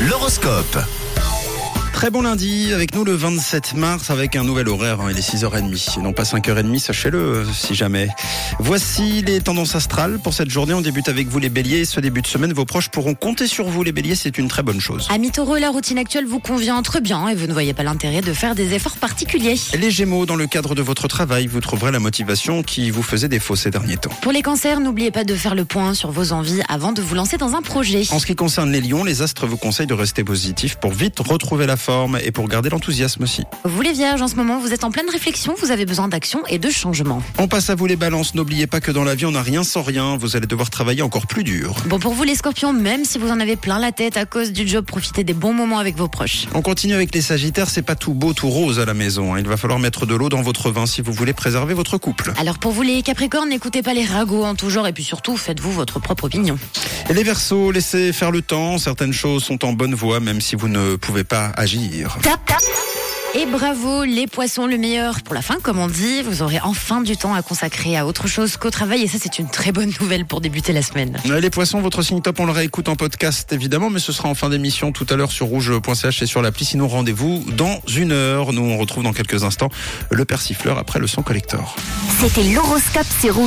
L'horoscope. Très bon lundi avec nous le 27 mars avec un nouvel horaire. hein, il est 6h30 et non pas 5h30, sachez-le euh, si jamais. Voici les tendances astrales pour cette journée. On débute avec vous les béliers. Ce début de semaine, vos proches pourront compter sur vous les béliers. C'est une très bonne chose. Amis la routine actuelle vous convient très bien et vous ne voyez pas l'intérêt de faire des efforts particuliers. Les gémeaux, dans le cadre de votre travail, vous trouverez la motivation qui vous faisait défaut ces derniers temps. Pour les cancers, n'oubliez pas de faire le point sur vos envies avant de vous lancer dans un projet. En ce qui concerne les lions, les astres vous conseillent de rester positif pour vite retrouver la forme et pour garder l'enthousiasme aussi. Vous les vierges, en ce moment, vous êtes en pleine réflexion, vous avez besoin d'action et de changement. On passe à vous les balances. N'oubliez pas que dans la vie, on n'a rien sans rien. Vous allez devoir travailler encore plus dur. Bon, pour vous les scorpions, même si vous en avez plein la tête à cause du job, profitez des bons moments avec vos proches. On continue avec les sagittaires. C'est pas tout beau, tout rose à la maison. Il va falloir mettre de l'eau dans votre vin si vous voulez préserver votre couple. Alors pour vous les capricornes, n'écoutez pas les ragots en tout genre et puis surtout, faites-vous votre propre opinion. Et les versos, laissez faire le temps. Certaines choses sont en bonne voie, même si vous ne pouvez pas agir. Et bravo les poissons, le meilleur pour la fin, comme on dit. Vous aurez enfin du temps à consacrer à autre chose qu'au travail et ça c'est une très bonne nouvelle pour débuter la semaine. Euh, Les poissons, votre signe top, on le réécoute en podcast évidemment, mais ce sera en fin d'émission tout à l'heure sur rouge.ch et sur l'appli. Sinon, rendez-vous dans une heure. Nous, on retrouve dans quelques instants le persifleur après le son collector. C'était l'horoscope, c'est rouge.